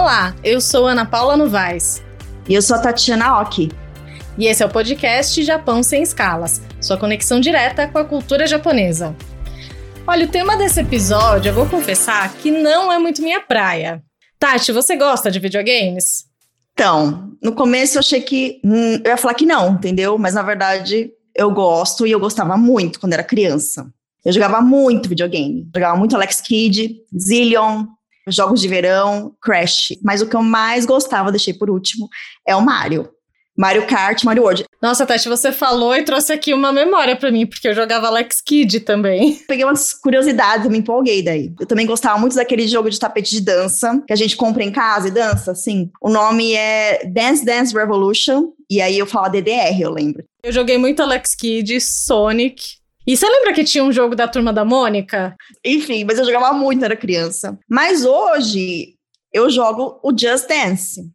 Olá, eu sou Ana Paula Novaes. E eu sou a Tatiana Oki. E esse é o podcast Japão Sem Escalas, sua conexão direta com a cultura japonesa. Olha, o tema desse episódio, eu vou confessar que não é muito minha praia. Tati, você gosta de videogames? Então, no começo eu achei que. Hum, eu ia falar que não, entendeu? Mas na verdade eu gosto e eu gostava muito quando era criança. Eu jogava muito videogame. Jogava muito Alex Kidd, Zillion, jogos de verão, Crash. Mas o que eu mais gostava, deixei por último, é o Mario. Mario Kart, Mario World. Nossa, Tati, você falou e trouxe aqui uma memória para mim, porque eu jogava Alex Kidd também. Peguei umas curiosidades, me empolguei daí. Eu também gostava muito daquele jogo de tapete de dança, que a gente compra em casa e dança, assim. O nome é Dance Dance Revolution, e aí eu falo DDR, eu lembro. Eu joguei muito Alex Kidd, Sonic, e você lembra que tinha um jogo da turma da Mônica? Enfim, mas eu jogava muito, era criança. Mas hoje eu jogo o Just Dance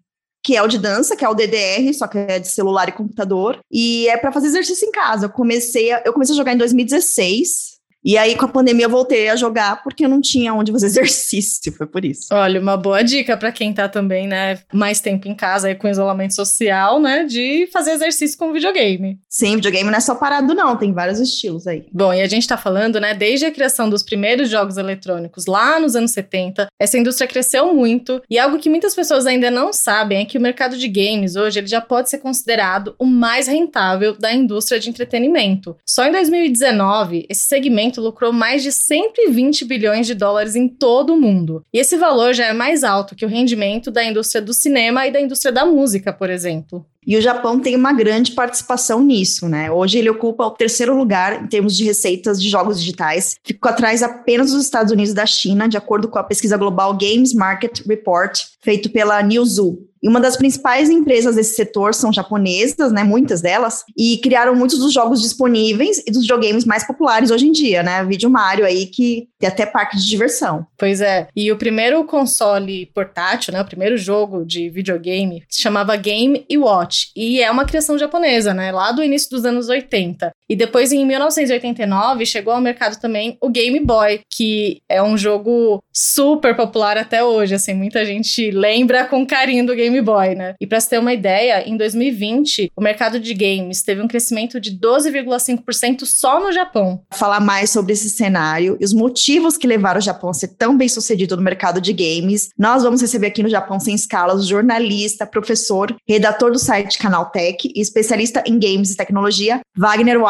que é o de dança, que é o DDR, só que é de celular e computador, e é para fazer exercício em casa. Eu comecei a, eu comecei a jogar em 2016, e aí, com a pandemia, eu voltei a jogar porque eu não tinha onde fazer exercício, foi por isso. Olha, uma boa dica para quem tá também, né, mais tempo em casa aí com isolamento social, né, de fazer exercício com videogame. Sim, videogame não é só parado não, tem vários estilos aí. Bom, e a gente tá falando, né, desde a criação dos primeiros jogos eletrônicos lá nos anos 70, essa indústria cresceu muito, e algo que muitas pessoas ainda não sabem é que o mercado de games hoje ele já pode ser considerado o mais rentável da indústria de entretenimento. Só em 2019, esse segmento lucrou mais de 120 bilhões de dólares em todo o mundo. E esse valor já é mais alto que o rendimento da indústria do cinema e da indústria da música, por exemplo. E o Japão tem uma grande participação nisso, né? Hoje ele ocupa o terceiro lugar em termos de receitas de jogos digitais, ficou atrás apenas dos Estados Unidos e da China, de acordo com a pesquisa global Games Market Report, feito pela Newzoo. E uma das principais empresas desse setor são japonesas, né, muitas delas, e criaram muitos dos jogos disponíveis e dos videogames mais populares hoje em dia, né? Vídeo Mario aí que tem até parque de diversão. Pois é. E o primeiro console portátil, né, o primeiro jogo de videogame se chamava Game Watch e é uma criação japonesa, né, lá do início dos anos 80. E depois, em 1989, chegou ao mercado também o Game Boy, que é um jogo super popular até hoje. Assim, muita gente lembra com carinho do Game Boy, né? E para você ter uma ideia, em 2020, o mercado de games teve um crescimento de 12,5% só no Japão. Falar mais sobre esse cenário e os motivos que levaram o Japão a ser tão bem sucedido no mercado de games, nós vamos receber aqui no Japão Sem Escalas o jornalista, professor, redator do site Canaltech e especialista em games e tecnologia, Wagner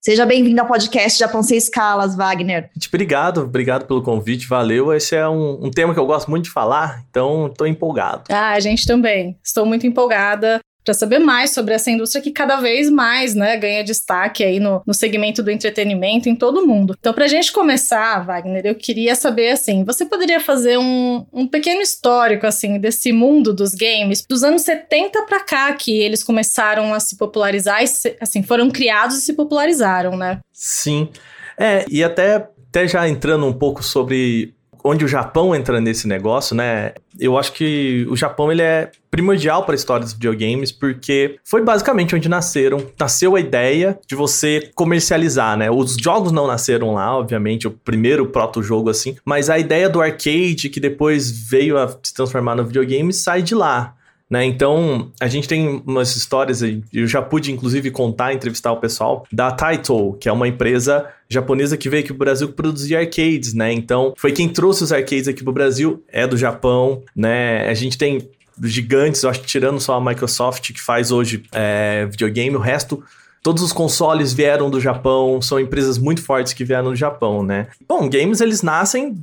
Seja bem-vindo ao podcast Japão Sem Escalas, Wagner. Gente, obrigado, obrigado pelo convite, valeu. Esse é um, um tema que eu gosto muito de falar, então estou empolgado. Ah, a gente também. Estou muito empolgada para saber mais sobre essa indústria que cada vez mais né, ganha destaque aí no, no segmento do entretenimento em todo o mundo. Então, para a gente começar, Wagner, eu queria saber assim, você poderia fazer um, um pequeno histórico assim desse mundo dos games dos anos 70 para cá que eles começaram a se popularizar e se, assim foram criados e se popularizaram, né? Sim. É, e até, até já entrando um pouco sobre onde o Japão entra nesse negócio, né? Eu acho que o Japão ele é primordial para a história dos videogames porque foi basicamente onde nasceram, nasceu a ideia de você comercializar, né? Os jogos não nasceram lá, obviamente, o primeiro proto-jogo assim, mas a ideia do arcade que depois veio a se transformar no videogame sai de lá. Né? Então, a gente tem umas histórias, eu já pude inclusive contar, entrevistar o pessoal, da Taito, que é uma empresa japonesa que veio aqui pro Brasil que produzia arcades, né? Então, foi quem trouxe os arcades aqui pro Brasil, é do Japão, né? A gente tem gigantes, eu acho que tirando só a Microsoft, que faz hoje é, videogame, o resto Todos os consoles vieram do Japão, são empresas muito fortes que vieram do Japão, né? Bom, games eles nascem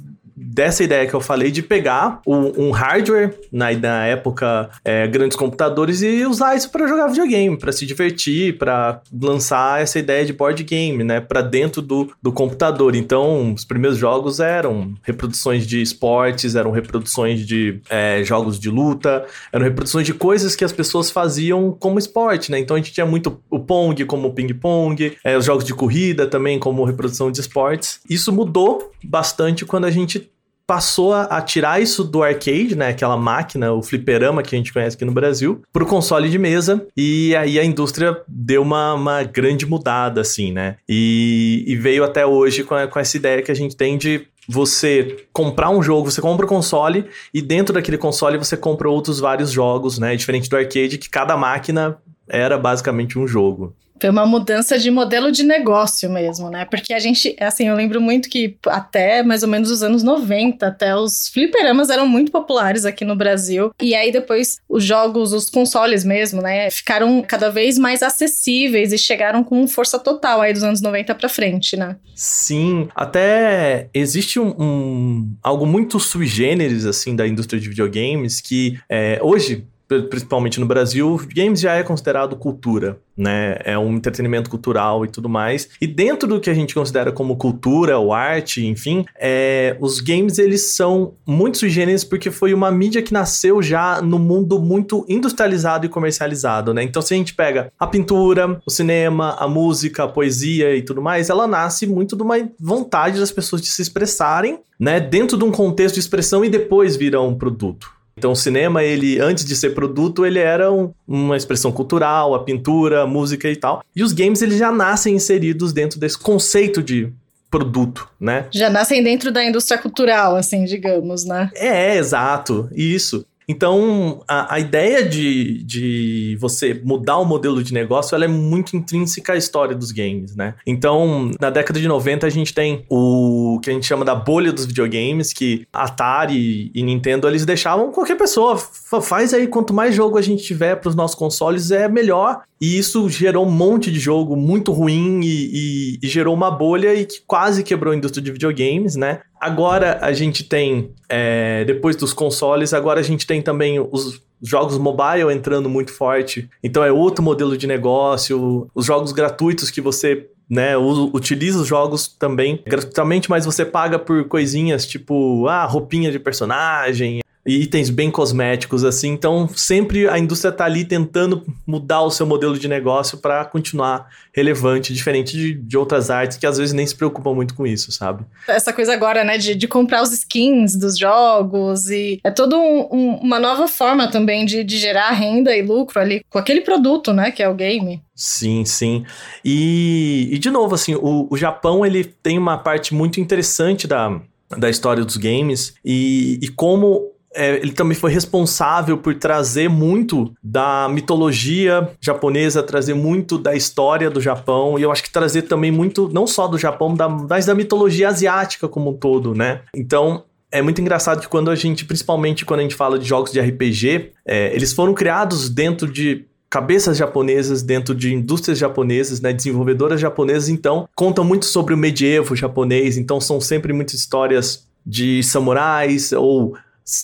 dessa ideia que eu falei de pegar um, um hardware, na, na época, é, grandes computadores, e usar isso para jogar videogame, para se divertir, para lançar essa ideia de board game, né, para dentro do, do computador. Então, os primeiros jogos eram reproduções de esportes, eram reproduções de é, jogos de luta, eram reproduções de coisas que as pessoas faziam como esporte, né? Então a gente tinha muito o Pong como ping-pong, é, os jogos de corrida também como reprodução de esportes. Isso mudou bastante quando a gente passou a, tirar isso do arcade, né? Aquela máquina, o fliperama que a gente conhece aqui no Brasil, pro console de mesa. E aí a indústria deu uma, uma grande mudada, assim, né? E, e veio até hoje com, a, com essa ideia que a gente tem de você comprar um jogo, você compra o console e dentro daquele console você compra outros vários jogos, né? Diferente do arcade, que cada máquina era basicamente um jogo. Foi uma mudança de modelo de negócio mesmo, né? Porque a gente, assim, eu lembro muito que até mais ou menos os anos 90, até os fliperamas eram muito populares aqui no Brasil. E aí depois os jogos, os consoles mesmo, né, ficaram cada vez mais acessíveis e chegaram com força total aí dos anos 90 para frente, né? Sim, até existe um, um, algo muito sui generis assim da indústria de videogames que é, hoje principalmente no Brasil, games já é considerado cultura, né? É um entretenimento cultural e tudo mais. E dentro do que a gente considera como cultura ou arte, enfim, é, os games eles são muito sui porque foi uma mídia que nasceu já no mundo muito industrializado e comercializado, né? Então se a gente pega a pintura, o cinema, a música, a poesia e tudo mais, ela nasce muito de uma vontade das pessoas de se expressarem, né? Dentro de um contexto de expressão e depois vira um produto. Então, o cinema, ele, antes de ser produto, ele era um, uma expressão cultural, a pintura, a música e tal. E os games, eles já nascem inseridos dentro desse conceito de produto, né? Já nascem dentro da indústria cultural, assim, digamos, né? É, exato, isso. Então, a, a, ideia de, de você mudar o modelo de negócio, ela é muito intrínseca à história dos games, né? Então, na década de 90, a gente tem o que a gente chama da bolha dos videogames, que Atari e Nintendo, eles deixavam qualquer pessoa, faz aí, quanto mais jogo a gente tiver para os nossos consoles, é melhor. E isso gerou um monte de jogo muito ruim e, e, e gerou uma bolha e que quase quebrou a indústria de videogames, né? Agora a gente tem, é, depois dos consoles, agora a gente tem também os jogos mobile entrando muito forte. Então é outro modelo de negócio. Os jogos gratuitos que você né, utiliza os jogos também gratuitamente, mas você paga por coisinhas tipo, ah, roupinha de personagem, itens bem cosméticos, assim. Então, sempre a indústria tá ali tentando mudar o seu modelo de negócio para continuar relevante, diferente de, de, outras artes que às vezes nem se preocupam muito com isso, sabe? Essa coisa agora, né, de, de comprar os skins dos jogos e é toda um, um, uma nova forma também de, de gerar renda e lucro ali com aquele produto, né, que é o game. Sim, sim. E, e de novo, assim, o, o Japão, ele tem uma parte muito interessante da, da história dos games e, e como é, ele também foi responsável por trazer muito da mitologia japonesa, trazer muito da história do Japão, e eu acho que trazer também muito, não só do Japão, mas da mitologia asiática como um todo, né? Então, é muito engraçado que quando a gente, principalmente quando a gente fala de jogos de RPG, é, eles foram criados dentro de cabeças japonesas, dentro de indústrias japonesas, né, desenvolvedoras japonesas, então contam muito sobre o medievo japonês, então são sempre muitas histórias de samurais ou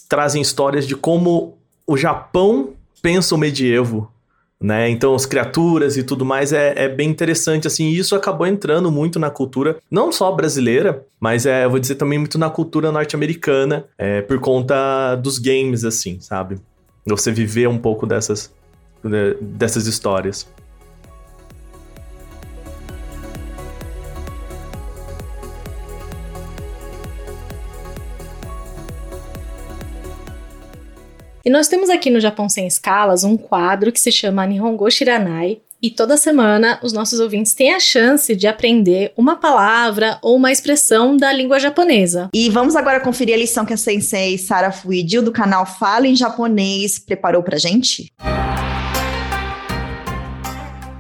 trazem histórias de como o Japão pensa o medievo, né? Então, as criaturas e tudo mais é, é bem interessante, assim, e isso acabou entrando muito na cultura, não só brasileira, mas é, eu vou dizer também muito na cultura norte-americana, é, por conta dos games, assim, sabe? Você viver um pouco dessas, né, dessas histórias. E nós temos aqui no Japão Sem Escalas um quadro que se chama Nihongo Shiranai, e toda semana os nossos ouvintes têm a chance de aprender uma palavra ou uma expressão da língua japonesa. E vamos agora conferir a lição que a sensei Sara Fuidio do canal Fala em Japonês preparou pra gente?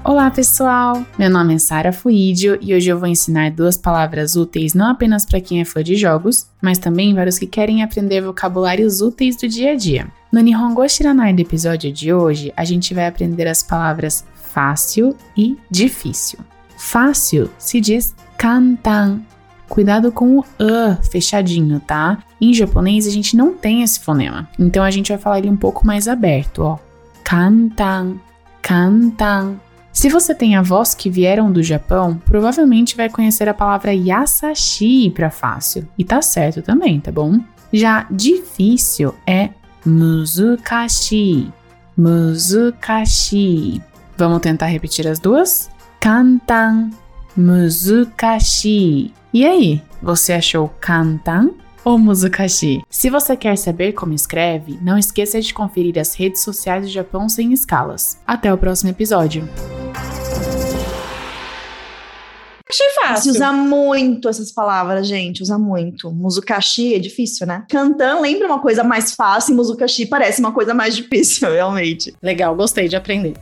Olá, pessoal! Meu nome é Sara Fuidio e hoje eu vou ensinar duas palavras úteis não apenas para quem é fã de jogos, mas também para os que querem aprender vocabulários úteis do dia a dia. No Nihongo Shiranai do episódio de hoje, a gente vai aprender as palavras fácil e difícil. Fácil se diz kantan. Cuidado com o a fechadinho, tá? Em japonês a gente não tem esse fonema, então a gente vai falar ele um pouco mais aberto, ó. Kantan, kantan. Se você tem avós que vieram do Japão, provavelmente vai conhecer a palavra yasashi para fácil. E tá certo também, tá bom? Já difícil é muzukashi. Muzukashi. Vamos tentar repetir as duas? Kantan, muzukashi. E aí, você achou kantan ou Muzukashi. Se você quer saber como escreve, não esqueça de conferir as redes sociais do Japão sem escalas. Até o próximo episódio. Fácil. Se usa muito essas palavras, gente. Usa muito. Muzukashi é difícil, né? Kantan lembra uma coisa mais fácil e Muzukashi parece uma coisa mais difícil, realmente. Legal, gostei de aprender.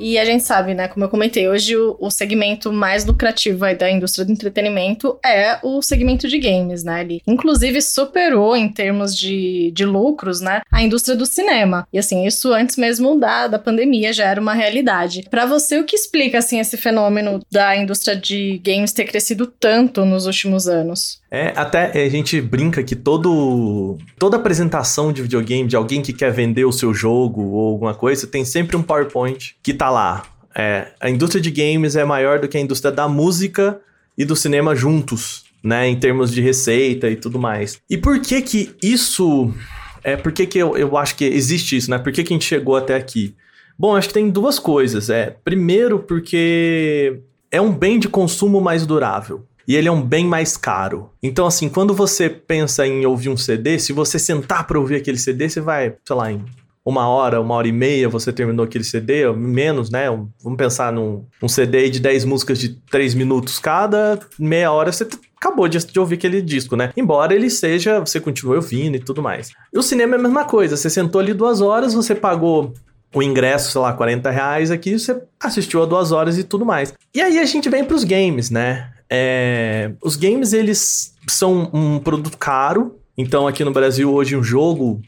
E a gente sabe, né, como eu comentei, hoje o, o segmento mais lucrativo da indústria do entretenimento é o segmento de games, né? Ele, inclusive, superou em termos de, de lucros, né, a indústria do cinema. E, assim, isso antes mesmo da, da pandemia já era uma realidade. Para você, o que explica, assim, esse fenômeno da indústria de games ter crescido tanto nos últimos anos? É, até a gente brinca que todo, toda apresentação de videogame, de alguém que quer vender o seu jogo ou alguma coisa, tem sempre um PowerPoint que tá lá. É, a indústria de games é maior do que a indústria da música e do cinema juntos, né? Em termos de receita e tudo mais. E por que que isso... É, por que que eu, eu acho que existe isso, né? Por que que a gente chegou até aqui? Bom, acho que tem duas coisas. É, primeiro, porque é um bem de consumo mais durável e ele é um bem mais caro. Então, assim, quando você pensa em ouvir um CD, se você sentar para ouvir aquele CD, você vai, sei lá, em uma hora, uma hora e meia você terminou aquele CD, menos, né? Vamos pensar num um CD de 10 músicas de 3 minutos cada, meia hora você acabou de, de, ouvir aquele disco, né? Embora ele seja, você continue ouvindo e tudo mais. E o cinema é a mesma coisa, você sentou ali duas horas, você pagou o ingresso, sei lá, 40 reais aqui, você assistiu a duas horas e tudo mais. E aí a gente vem para os games, né? É, os games, eles são um produto caro. Então, aqui no Brasil, hoje, um jogo,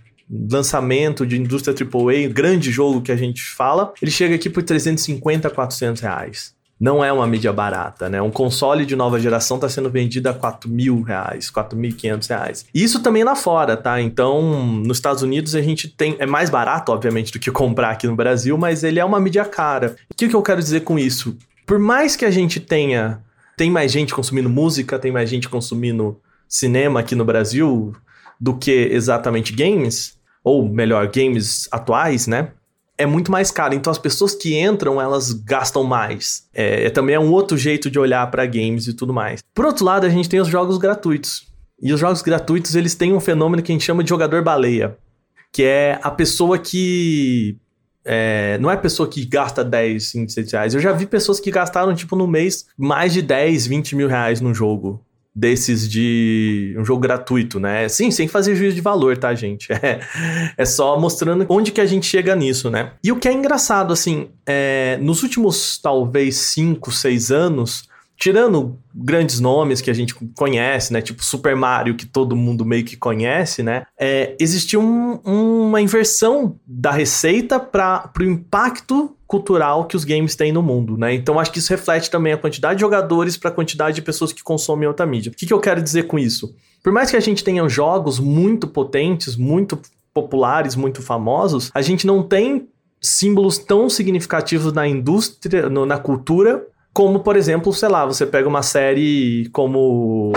lançamento de indústria AAA, grande jogo que a gente fala, ele chega aqui por 350 a 400 reais. Não é uma mídia barata, né? Um console de nova geração está sendo vendido a 4 mil reais, 4.500 reais. Isso também lá fora, tá? Então, nos Estados Unidos a gente tem... É mais barato, obviamente, do que comprar aqui no Brasil, mas ele é uma mídia cara. O que, que eu quero dizer com isso? Por mais que a gente tenha tem mais gente consumindo música, tem mais gente consumindo cinema aqui no Brasil do que exatamente games, ou melhor, games atuais, né? É muito mais caro. Então as pessoas que entram, elas gastam mais. É, é também é um outro jeito de olhar para games e tudo mais. Por outro lado, a gente tem os jogos gratuitos. E os jogos gratuitos, eles têm um fenômeno que a gente chama de jogador baleia, que é a pessoa que é, não é pessoa que gasta 10, 27 reais. Eu já vi pessoas que gastaram, tipo, no mês, mais de 10, 20 mil reais num jogo. Desses de um jogo gratuito, né? Sim, sem fazer juízo de valor, tá, gente? É, é só mostrando onde que a gente chega nisso, né? E o que é engraçado, assim, é, nos últimos talvez 5, 6 anos, tirando grandes nomes que a gente conhece, né? Tipo Super Mario, que todo mundo meio que conhece, né? É, existiu um, uma inversão da receita para o impacto cultural que os games têm no mundo, né? Então acho que isso reflete também a quantidade de jogadores para a quantidade de pessoas que consomem outra mídia. O que, que eu quero dizer com isso? Por mais que a gente tenha jogos muito potentes, muito populares, muito famosos, a gente não tem símbolos tão significativos na indústria, no, na cultura como, por exemplo, sei lá, você pega uma série como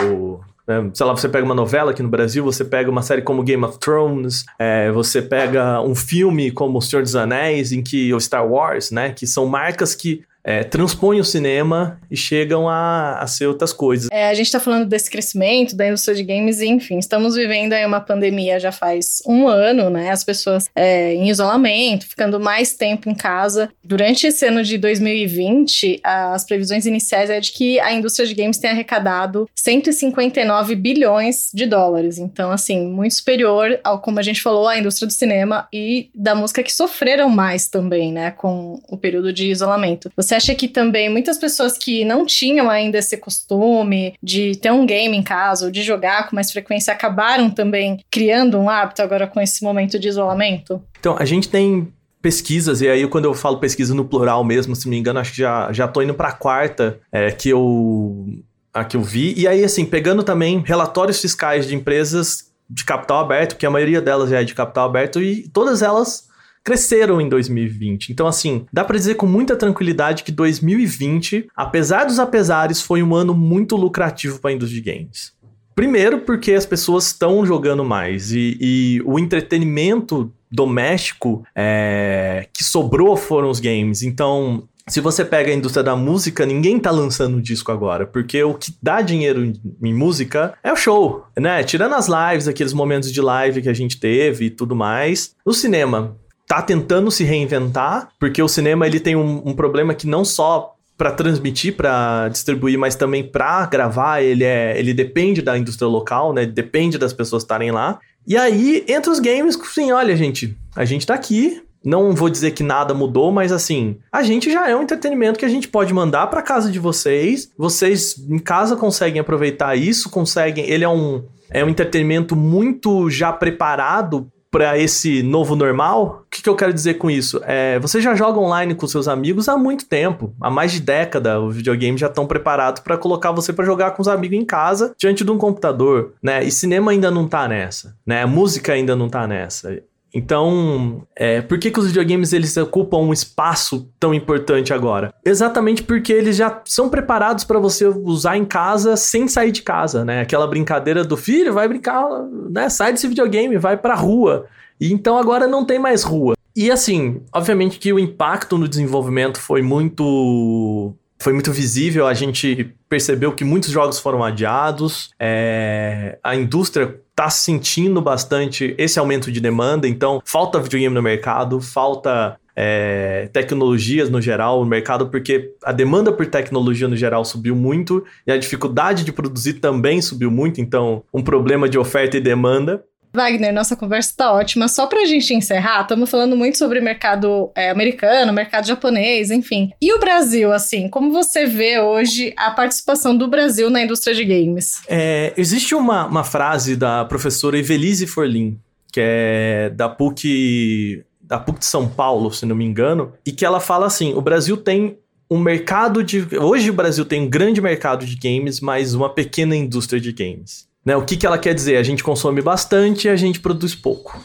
né, sei lá, você pega uma novela aqui no Brasil, você pega uma série como Game of Thrones, é, você pega um filme como O Senhor dos Anéis, em que o Star Wars, né, que são marcas que é, transpõem o cinema e chegam a, a ser outras coisas. É, a gente está falando desse crescimento da indústria de games e, enfim, estamos vivendo aí uma pandemia já faz um ano, né? As pessoas é, em isolamento, ficando mais tempo em casa. Durante esse ano de 2020, as previsões iniciais é de que a indústria de games tenha arrecadado 159 bilhões de dólares. Então, assim, muito superior ao, como a gente falou, à indústria do cinema e da música que sofreram mais também, né? Com o período de isolamento. Você você acha que também muitas pessoas que não tinham ainda esse costume de ter um game em casa ou de jogar com mais frequência acabaram também criando um hábito agora com esse momento de isolamento? Então, a gente tem pesquisas, e aí quando eu falo pesquisa no plural mesmo, se não me engano, acho que já, já tô indo pra quarta é, que eu a que eu vi. E aí, assim, pegando também relatórios fiscais de empresas de capital aberto, que a maioria delas já é de capital aberto, e todas elas cresceram em 2020. Então, assim, dá para dizer com muita tranquilidade que 2020, apesar dos apesares, foi um ano muito lucrativo para a indústria de games. Primeiro, porque as pessoas estão jogando mais e, e o entretenimento doméstico é, que sobrou foram os games. Então, se você pega a indústria da música, ninguém tá lançando disco agora, porque o que dá dinheiro em música é o show, né? Tirando as lives, aqueles momentos de live que a gente teve e tudo mais. No cinema, tá tentando se reinventar, porque o cinema ele tem um, um problema que não só para transmitir, para distribuir, mas também para gravar, ele é, ele depende da indústria local, né? Depende das pessoas estarem lá. E aí, entre os games, sim, olha, gente, a gente tá aqui, não vou dizer que nada mudou, mas assim, a gente já é um entretenimento que a gente pode mandar para casa de vocês. Vocês em casa conseguem aproveitar isso, conseguem. Ele é um é um entretenimento muito já preparado para esse novo normal, o que, que, eu quero dizer com isso? É, você já joga online com seus amigos há muito tempo, há mais de década, os videogames já estão preparados para colocar você para jogar com os amigos em casa, diante de um computador, né? E cinema ainda não tá nessa, né? Música ainda não tá nessa. Então, é, por que, que os videogames eles ocupam um espaço tão importante agora? Exatamente porque eles já são preparados para você usar em casa sem sair de casa, né? Aquela brincadeira do filho, vai brincar, né? Sai desse videogame, vai pra rua. E então agora não tem mais rua. E assim, obviamente que o impacto no desenvolvimento foi muito foi muito visível. A gente percebeu que muitos jogos foram adiados. É, a indústria está sentindo bastante esse aumento de demanda. Então, falta videogame no mercado, falta é, tecnologias no geral no mercado, porque a demanda por tecnologia no geral subiu muito e a dificuldade de produzir também subiu muito. Então, um problema de oferta e demanda. Wagner, nossa conversa está ótima. Só para a gente encerrar, estamos falando muito sobre mercado é, americano, mercado japonês, enfim. E o Brasil, assim, como você vê hoje a participação do Brasil na indústria de games? É, existe uma, uma frase da professora Evelise Forlin, que é da PUC, da PUC de São Paulo, se não me engano, e que ela fala assim: o Brasil tem um mercado de. Hoje o Brasil tem um grande mercado de games, mas uma pequena indústria de games. Né? O que, que ela quer dizer? A gente consome bastante e a gente produz pouco.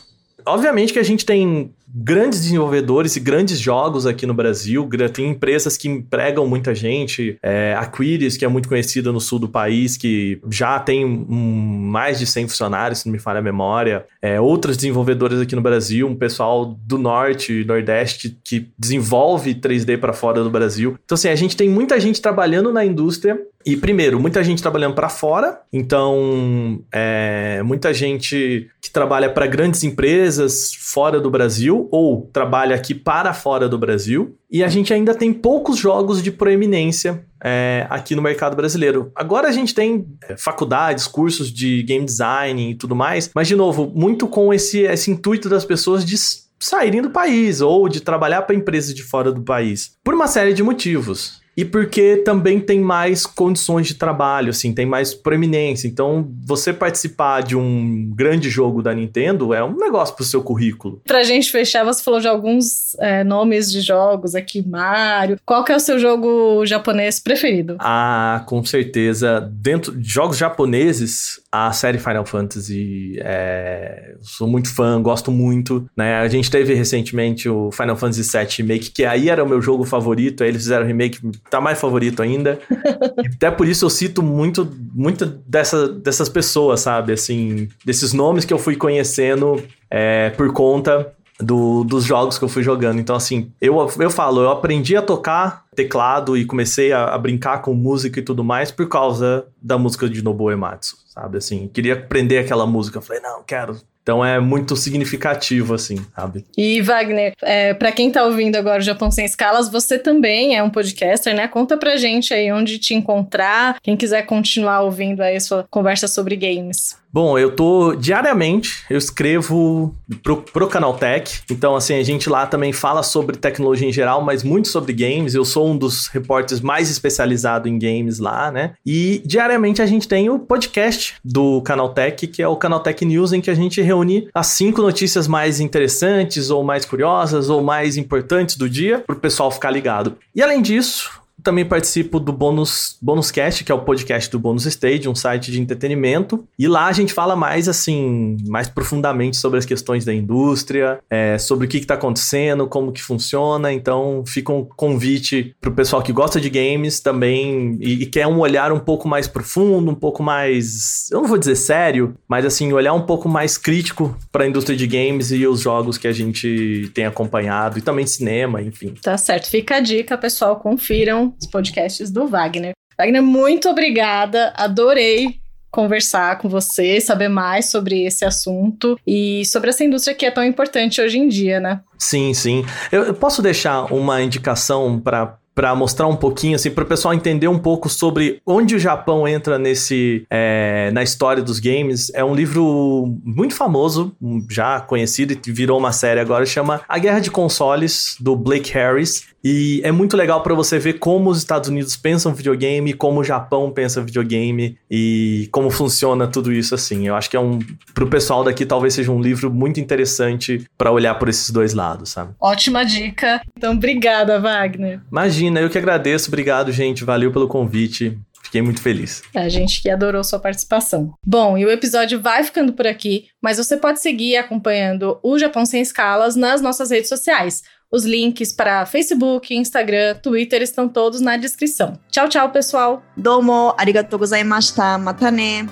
Obviamente que a gente tem grandes desenvolvedores e grandes jogos aqui no Brasil. Tem empresas que empregam muita gente. É, a Quiris, que é muito conhecida no sul do país, que já tem um, mais de 100 funcionários, se não me falha a memória. É, outras desenvolvedoras aqui no Brasil, um pessoal do norte, nordeste, que desenvolve 3D para fora do Brasil. Então, assim, a gente tem muita gente trabalhando na indústria e primeiro, muita gente trabalhando para fora, então é, muita gente que trabalha para grandes empresas fora do Brasil ou trabalha aqui para fora do Brasil. E a gente ainda tem poucos jogos de proeminência é, aqui no mercado brasileiro. Agora a gente tem é, faculdades, cursos de game design e tudo mais, mas de novo, muito com esse, esse intuito das pessoas de saírem do país ou de trabalhar para empresas de fora do país, por uma série de motivos e porque também tem mais condições de trabalho, assim, tem mais proeminência. Então, você participar de um grande jogo da Nintendo é um negócio pro seu currículo. Pra gente fechar, você falou de alguns é, nomes de jogos aqui, Mario. Qual que é o seu jogo japonês preferido? Ah, com certeza. Dentro de jogos japoneses, a série Final Fantasy, é... sou muito fã, gosto muito, né? A gente teve recentemente o Final Fantasy VII Remake, que aí era o meu jogo favorito, aí eles fizeram o remake tá mais favorito ainda. até por isso eu cito muito, muito dessa, dessas pessoas, sabe? Assim, desses nomes que eu fui conhecendo é, por conta do, dos jogos que eu fui jogando. Então, assim, eu, eu falo, eu aprendi a tocar teclado e comecei a, a, brincar com música e tudo mais por causa da música de Nobuo Ematsu, sabe? Assim, queria aprender aquela música. Eu falei, não, quero então é muito significativo, assim, sabe? E, Wagner, é, para quem tá ouvindo agora o Japão Sem Escalas, você também é um podcaster, né? Conta pra gente aí onde te encontrar, quem quiser continuar ouvindo aí a sua conversa sobre games. Bom, eu tô diariamente, eu escrevo pro, pro Canaltech, então assim, a gente lá também fala sobre tecnologia em geral, mas muito sobre games, eu sou um dos repórteres mais especializado em games lá, né? E diariamente a gente tem o podcast do Canaltech, que é o Canaltech News, em que a gente reúne as cinco notícias mais interessantes, ou mais curiosas, ou mais importantes do dia, pro pessoal ficar ligado. E além disso, Também participo do Bônus, Bônus Cast, que é o podcast do Bônus Stage, um site de entretenimento. E lá a gente fala mais, assim, mais profundamente sobre as questões da indústria, é, sobre o que está acontecendo, como que funciona. Então, fica um convite pro pessoal que gosta de games também e, e quer um olhar um pouco mais profundo, um pouco mais, eu não vou dizer sério, mas assim, olhar um pouco mais crítico para a indústria de games e os jogos que a gente tem acompanhado e também cinema, enfim. Tá certo, fica a dica, pessoal, confiram os podcasts do Wagner. Wagner, muito obrigada, adorei conversar com você, saber mais sobre esse assunto e sobre essa indústria que é tão importante hoje em dia, né? Sim, sim. Eu, eu posso deixar uma indicação para para mostrar um pouquinho, assim, para o pessoal entender um pouco sobre onde o Japão entra nesse é, na história dos games. É um livro muito famoso, já conhecido e virou uma série agora, chama A Guerra de Consoles do Blake Harris. E é muito legal para você ver como os Estados Unidos pensam videogame, como o Japão pensa videogame e como funciona tudo isso assim. Eu acho que é um pro pessoal daqui talvez seja um livro muito interessante para olhar por esses dois lados, sabe? Ótima dica. Então, obrigada, Wagner. Imagina, eu que agradeço. Obrigado, gente. Valeu pelo convite. Fiquei muito feliz. A gente que adorou sua participação. Bom, e o episódio vai ficando por aqui, mas você pode seguir acompanhando o Japão Sem Escalas nas nossas redes sociais. Os links para Facebook, Instagram, Twitter estão todos na descrição. Tchau, tchau, pessoal. Domo, arigatou gozaimashita, matane.